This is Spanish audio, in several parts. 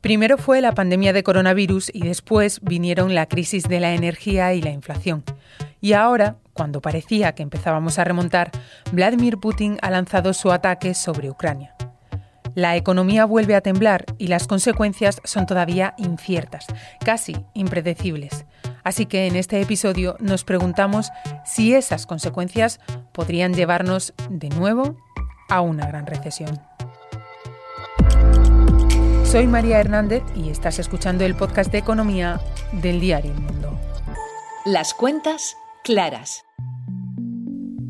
Primero fue la pandemia de coronavirus y después vinieron la crisis de la energía y la inflación. Y ahora, cuando parecía que empezábamos a remontar, Vladimir Putin ha lanzado su ataque sobre Ucrania. La economía vuelve a temblar y las consecuencias son todavía inciertas, casi impredecibles. Así que en este episodio nos preguntamos si esas consecuencias podrían llevarnos de nuevo a una gran recesión. Soy María Hernández y estás escuchando el podcast de economía del diario El Mundo. Las cuentas claras.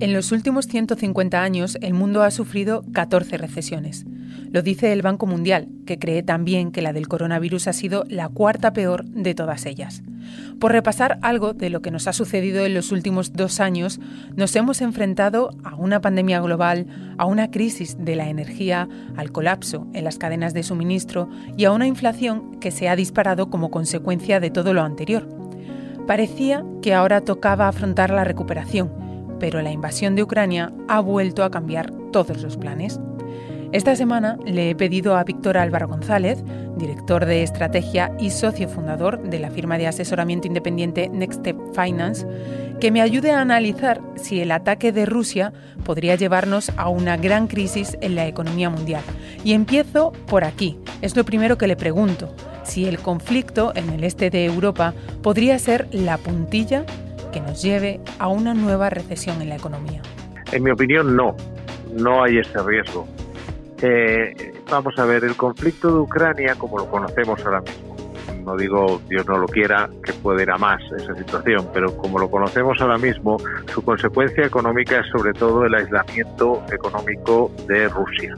En los últimos 150 años el mundo ha sufrido 14 recesiones. Lo dice el Banco Mundial, que cree también que la del coronavirus ha sido la cuarta peor de todas ellas. Por repasar algo de lo que nos ha sucedido en los últimos dos años, nos hemos enfrentado a una pandemia global, a una crisis de la energía, al colapso en las cadenas de suministro y a una inflación que se ha disparado como consecuencia de todo lo anterior. Parecía que ahora tocaba afrontar la recuperación, pero la invasión de Ucrania ha vuelto a cambiar todos los planes. Esta semana le he pedido a Víctor Álvaro González, director de estrategia y socio fundador de la firma de asesoramiento independiente Next Step Finance, que me ayude a analizar si el ataque de Rusia podría llevarnos a una gran crisis en la economía mundial. Y empiezo por aquí. Es lo primero que le pregunto, si el conflicto en el este de Europa podría ser la puntilla que nos lleve a una nueva recesión en la economía. En mi opinión, no. No hay ese riesgo eh, vamos a ver, el conflicto de Ucrania, como lo conocemos ahora mismo, no digo Dios no lo quiera que pueda ir a más esa situación, pero como lo conocemos ahora mismo, su consecuencia económica es sobre todo el aislamiento económico de Rusia.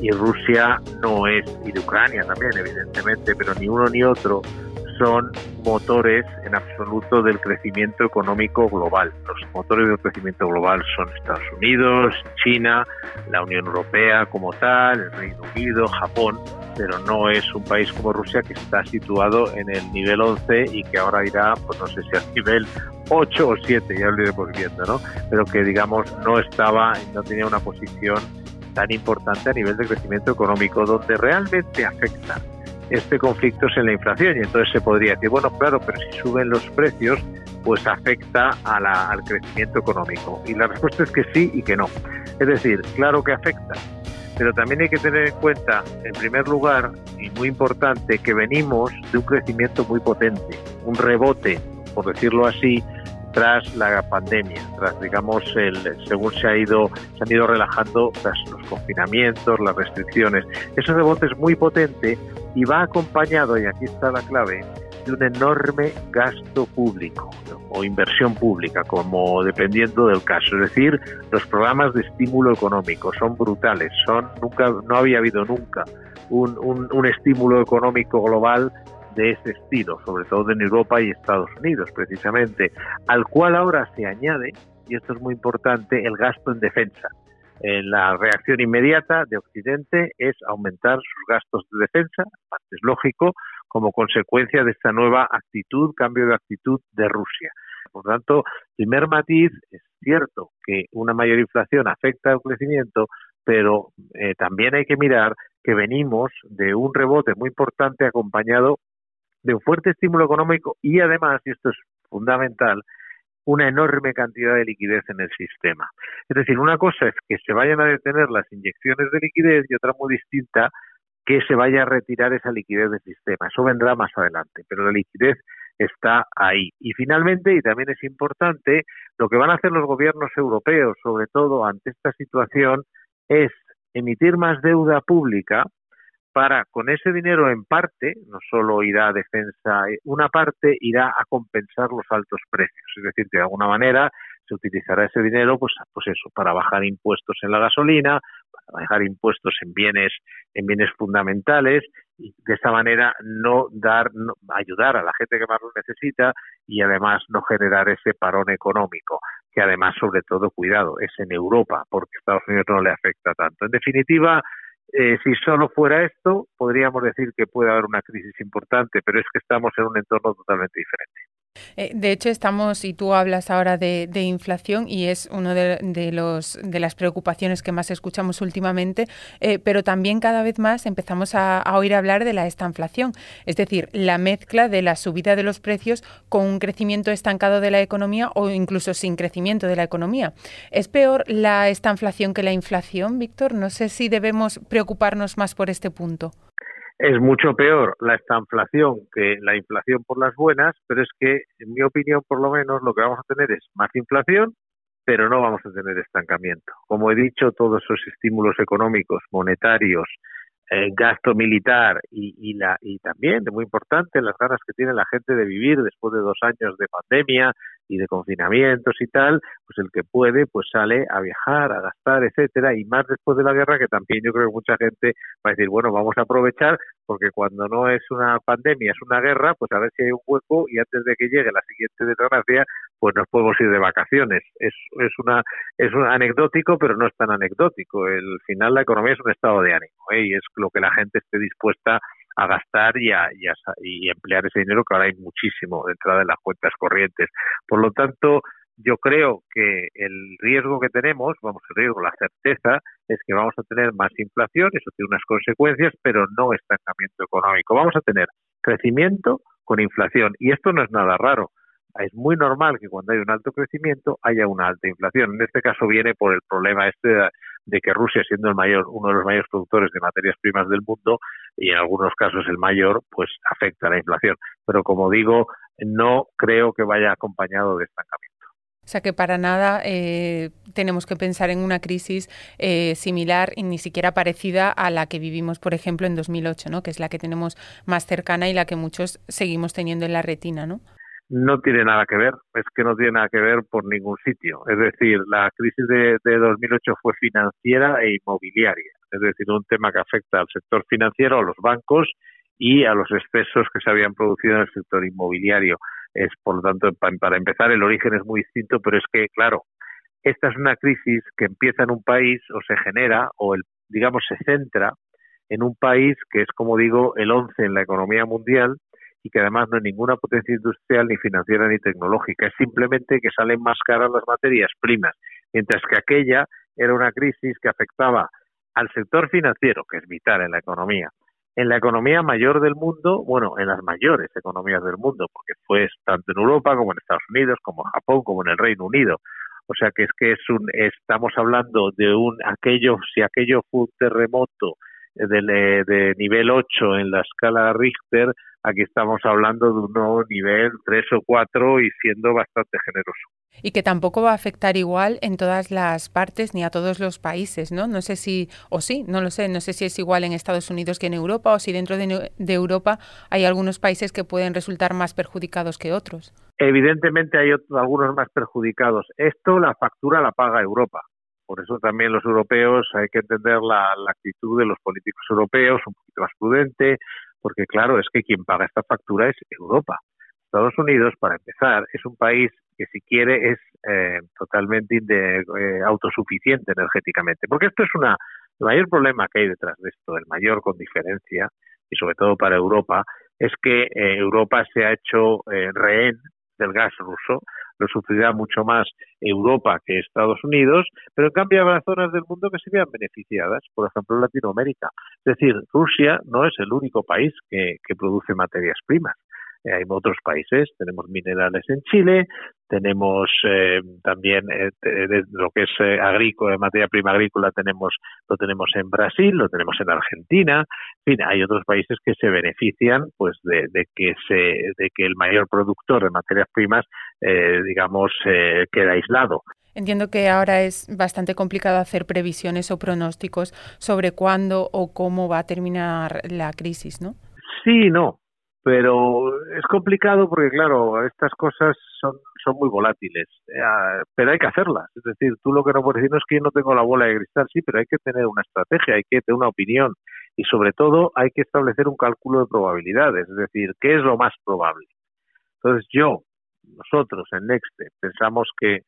Y Rusia no es, y de Ucrania también, evidentemente, pero ni uno ni otro son motores en absoluto del crecimiento económico global. Los motores del crecimiento global son Estados Unidos, China, la Unión Europea como tal, el Reino Unido, Japón, pero no es un país como Rusia que está situado en el nivel 11 y que ahora irá, pues no sé si al nivel 8 o 7, ya lo iremos viendo, ¿no? Pero que digamos no estaba, no tenía una posición tan importante a nivel de crecimiento económico, donde realmente afecta este conflicto es en la inflación y entonces se podría decir, bueno, claro, pero si suben los precios, pues afecta al crecimiento económico. Y la respuesta es que sí y que no. Es decir, claro que afecta, pero también hay que tener en cuenta, en primer lugar, y muy importante, que venimos de un crecimiento muy potente, un rebote, por decirlo así, tras la pandemia, tras digamos el, según se ha ido se han ido relajando los confinamientos, las restricciones. Ese rebote es muy potente y va acompañado, y aquí está la clave, de un enorme gasto público o inversión pública, como dependiendo del caso. Es decir, los programas de estímulo económico son brutales, son nunca, no había habido nunca un, un estímulo económico global de ese estilo, sobre todo en Europa y Estados Unidos, precisamente, al cual ahora se añade, y esto es muy importante, el gasto en defensa la reacción inmediata de Occidente es aumentar sus gastos de defensa, es lógico, como consecuencia de esta nueva actitud, cambio de actitud de Rusia. Por tanto, primer matiz, es cierto que una mayor inflación afecta al crecimiento, pero eh, también hay que mirar que venimos de un rebote muy importante acompañado de un fuerte estímulo económico y además, y esto es fundamental, una enorme cantidad de liquidez en el sistema. Es decir, una cosa es que se vayan a detener las inyecciones de liquidez y otra muy distinta que se vaya a retirar esa liquidez del sistema. Eso vendrá más adelante, pero la liquidez está ahí. Y finalmente, y también es importante, lo que van a hacer los gobiernos europeos, sobre todo ante esta situación, es emitir más deuda pública para, con ese dinero en parte, no solo irá a defensa, eh, una parte irá a compensar los altos precios. Es decir, de alguna manera se utilizará ese dinero, pues, pues eso, para bajar impuestos en la gasolina, para bajar impuestos en bienes, en bienes fundamentales, y de esa manera no dar, ayudar a la gente que más lo necesita y además no generar ese parón económico, que además, sobre todo, cuidado, es en Europa, porque Estados Unidos no le afecta tanto. En definitiva, eh, si solo fuera esto, podríamos decir que puede haber una crisis importante, pero es que estamos en un entorno totalmente diferente. Eh, de hecho, estamos, y tú hablas ahora de, inflación, y es una de, los, de las preocupaciones que más escuchamos últimamente, eh, pero también cada vez más empezamos a, oír hablar de la estanflación, es decir, la mezcla de la subida de los precios con un crecimiento estancado de la economía o incluso sin crecimiento de la economía. ¿Es peor la estanflación que la inflación, Víctor? No sé si debemos preocuparnos más por este punto. Es mucho peor la estanflación que la inflación por las buenas, pero es que, en mi opinión, por lo menos, lo que vamos a tener es más inflación, pero no vamos a tener estancamiento. Como he dicho, todos esos estímulos económicos, monetarios, eh, gasto militar y, y, la, y también, muy importante, las ganas que tiene la gente de vivir después de dos años de pandemia, y de confinamientos y tal, pues el que puede pues sale a viajar, a gastar, etcétera, y más después de la guerra que también yo creo que mucha gente va a decir, bueno, vamos a aprovechar porque cuando no es una pandemia, es una guerra, pues a ver si hay un hueco y antes de que llegue la siguiente desgracia, pues nos podemos ir de vacaciones. Es, una es un anecdótico, pero no es tan anecdótico. El final la economía es un estado de ánimo ¿eh? y es lo que la gente esté dispuesta a gastar y a, y, emplear ese dinero que ahora hay muchísimo de entrada en las cuentas corrientes. Por lo tanto, yo creo que el riesgo que tenemos, vamos, el riesgo, la certeza, es que vamos a tener más inflación, eso tiene unas consecuencias, pero no estancamiento económico. Vamos a tener crecimiento con inflación y esto no es nada raro. Es muy normal que cuando hay un alto crecimiento haya una alta inflación. En este caso viene por el problema este de que Rusia, siendo el mayor, uno de los mayores productores de materias primas del mundo y en algunos casos el mayor, pues afecta a la inflación. Pero como digo, no creo que vaya acompañado de estancamiento. O sea que para nada eh, tenemos que pensar en una crisis eh, similar y ni siquiera parecida a la que vivimos, por ejemplo, en 2008, ¿no? que es la que tenemos más cercana y la que muchos seguimos teniendo en la retina. ¿no? No tiene nada que ver, es que no tiene nada que ver por ningún sitio. Es decir, la crisis de, de 2008 fue financiera e inmobiliaria, es decir, un tema que afecta al sector financiero, a los bancos y a los excesos que se habían producido en el sector inmobiliario. Es, por lo tanto, para empezar, el origen es muy distinto, pero es que, claro, esta es una crisis que empieza en un país o se genera o, el, digamos, se centra en un país que es, como digo, el 11 en la economía mundial y que además no hay ninguna potencia industrial ni financiera ni tecnológica. Es simplemente que salen más caras las materias primas, mientras que aquella era una crisis que afectaba al sector financiero, que es vital en la economía, en la economía mayor del mundo, bueno, en las mayores economías del mundo, porque fue tanto en Europa como en Estados Unidos, como en Japón, como en el Reino Unido. O sea que es que es un, estamos hablando de un aquello, si aquello fue un terremoto de, de nivel 8 en la escala Richter, aquí estamos hablando de un nuevo nivel 3 o 4 y siendo bastante generoso. Y que tampoco va a afectar igual en todas las partes ni a todos los países, ¿no? No sé si, o sí, no lo sé, no sé si es igual en Estados Unidos que en Europa o si dentro de, de Europa hay algunos países que pueden resultar más perjudicados que otros. Evidentemente hay algunos más perjudicados. Esto la factura la paga Europa. Por eso también los europeos hay que entender la, la actitud de los políticos europeos, un poquito más prudente, porque claro, es que quien paga esta factura es Europa. Estados Unidos, para empezar, es un país que si quiere es eh, totalmente eh, autosuficiente energéticamente, porque esto es una el mayor problema que hay detrás de esto, el mayor con diferencia y sobre todo para Europa, es que eh, Europa se ha hecho rehén del gas ruso, lo sufrirá mucho más Europa que Estados Unidos, pero en cambio habrá zonas del mundo que se vean beneficiadas, por ejemplo Latinoamérica. Es decir, Rusia no es el único país que, que produce materias primas. Eh, hay otros países, tenemos minerales en Chile, tenemos eh, también eh, lo que es eh, agrícola, materia prima agrícola, tenemos lo tenemos en Brasil, lo tenemos en Argentina, en fin, hay otros países que se benefician pues de, que se de que el mayor productor de materias primas, digamos, queda aislado. Entiendo que ahora es bastante complicado hacer previsiones o pronósticos sobre cuándo o cómo va a terminar la crisis, ¿no? Sí, no pero es complicado porque claro estas cosas son son muy volátiles eh, pero hay que hacerlas es decir tú lo que no puedes decir no es que yo no tengo la bola de cristal sí pero hay que tener una estrategia hay que tener una opinión y sobre todo hay que establecer un cálculo de probabilidades es decir qué es lo más probable entonces yo nosotros en Nexte pensamos que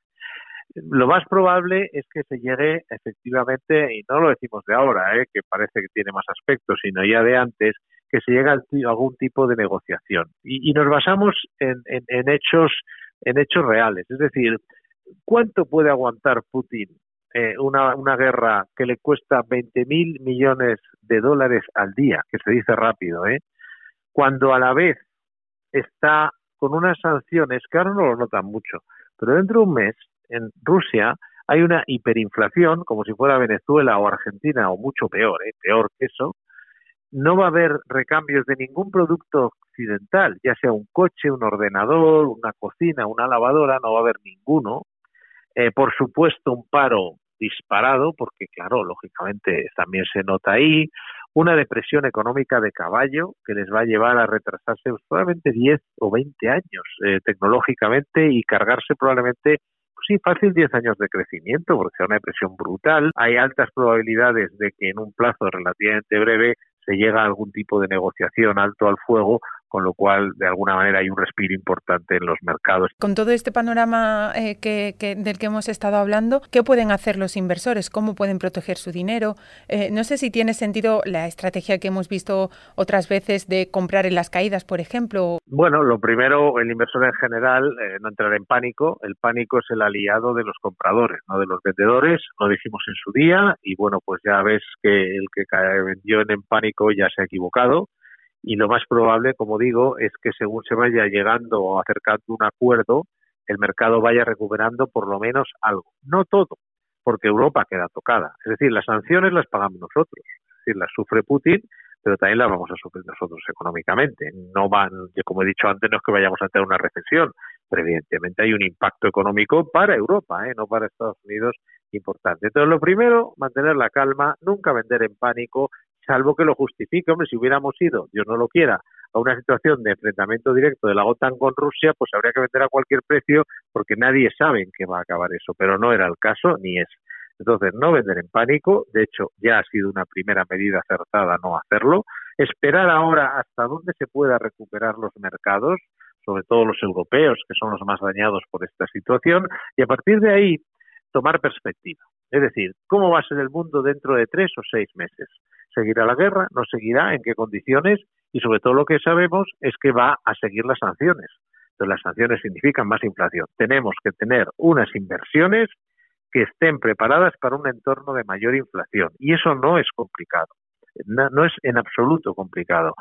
lo más probable es que se llegue efectivamente, y no lo decimos de ahora, ¿eh? que parece que tiene más aspectos, sino ya de antes, que se llegue a algún tipo de negociación. Y, nos basamos en, hechos en hechos reales, es decir, ¿cuánto puede aguantar Putin eh, una, una guerra que le cuesta 20 mil millones de dólares al día, que se dice rápido, ¿eh? cuando a la vez está con unas sanciones que ahora no lo notan mucho, pero dentro de un mes en Rusia hay una hiperinflación, como si fuera Venezuela o Argentina, o mucho peor, ¿eh? peor que eso. No va a haber recambios de ningún producto occidental, ya sea un coche, un ordenador, una cocina, una lavadora, no va a haber ninguno. Eh, por supuesto, un paro disparado, porque claro, lógicamente también se nota ahí, una depresión económica de caballo que les va a llevar a retrasarse probablemente 10 o 20 años eh, tecnológicamente y cargarse probablemente pues sí, fácil 10 años de crecimiento, porque sea una depresión brutal. Hay altas probabilidades de que en un plazo relativamente breve se llegue a algún tipo de negociación alto al fuego con lo cual de alguna manera hay un respiro importante en los mercados. Con todo este panorama eh, que, del que hemos estado hablando, ¿qué pueden hacer los inversores? ¿Cómo pueden proteger su dinero? Eh, no sé si tiene sentido la estrategia que hemos visto otras veces de comprar en las caídas, por ejemplo. Bueno, lo primero, el inversor en general eh, no entrar en pánico. El pánico es el aliado de los compradores, no de los vendedores. Lo dijimos en su día y bueno, pues ya ves que el que vendió en pánico ya se ha equivocado y lo más probable, como digo, es que según se vaya llegando o acercando un acuerdo, el mercado vaya recuperando por lo menos algo. No todo, porque Europa queda tocada. Es decir, las sanciones las pagamos nosotros, es decir, las sufre Putin, pero también las vamos a sufrir nosotros económicamente. No van, como he dicho antes, no es que vayamos a tener una recesión, pero evidentemente hay un impacto económico para Europa, ¿eh? no para Estados Unidos importante. Entonces, lo primero, mantener la calma, nunca vender en pánico, salvo que lo justifique. Hombre, si hubiéramos ido, Dios no lo quiera, a una situación de enfrentamiento directo de la OTAN con Rusia, pues habría que vender a cualquier precio porque nadie sabe en qué va a acabar eso, pero no era el caso ni es. Entonces, no vender en pánico, de hecho, ya ha sido una primera medida acertada no hacerlo, esperar ahora hasta dónde se pueda recuperar los mercados, sobre todo los europeos, que son los más dañados por esta situación, y a partir de ahí tomar perspectiva. Es decir, ¿cómo va a ser el mundo dentro de tres o seis meses? ¿Seguirá la guerra? ¿No seguirá? ¿En qué condiciones? Y sobre todo lo que sabemos es que va a seguir las sanciones. Entonces las sanciones significan más inflación. Tenemos que tener unas inversiones que estén preparadas para un entorno de mayor inflación. Y eso no es complicado. no es en absoluto complicado.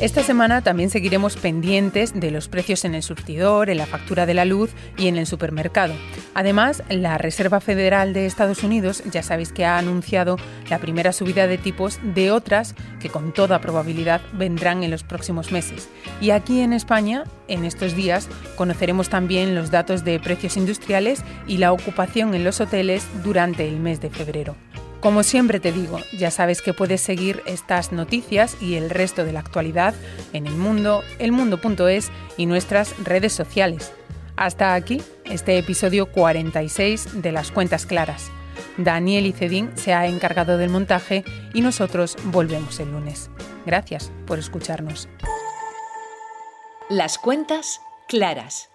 Esta semana también seguiremos pendientes de los precios en el surtidor, en la factura de la luz y en el supermercado. Además, la Reserva Federal de Estados Unidos ya sabéis que ha anunciado la primera subida de tipos de otras que con toda probabilidad vendrán en los próximos meses. Y aquí en España, en estos días, conoceremos también los datos de precios industriales y la ocupación en los hoteles durante el mes de febrero. Como siempre te digo, ya sabes que puedes seguir estas noticias y el resto de la actualidad en el mundo, elmundo.es y nuestras redes sociales. Hasta aquí este episodio 46 de Las Cuentas Claras. Daniel Icedín se ha encargado del montaje y nosotros volvemos el lunes. Gracias por escucharnos. Las Cuentas Claras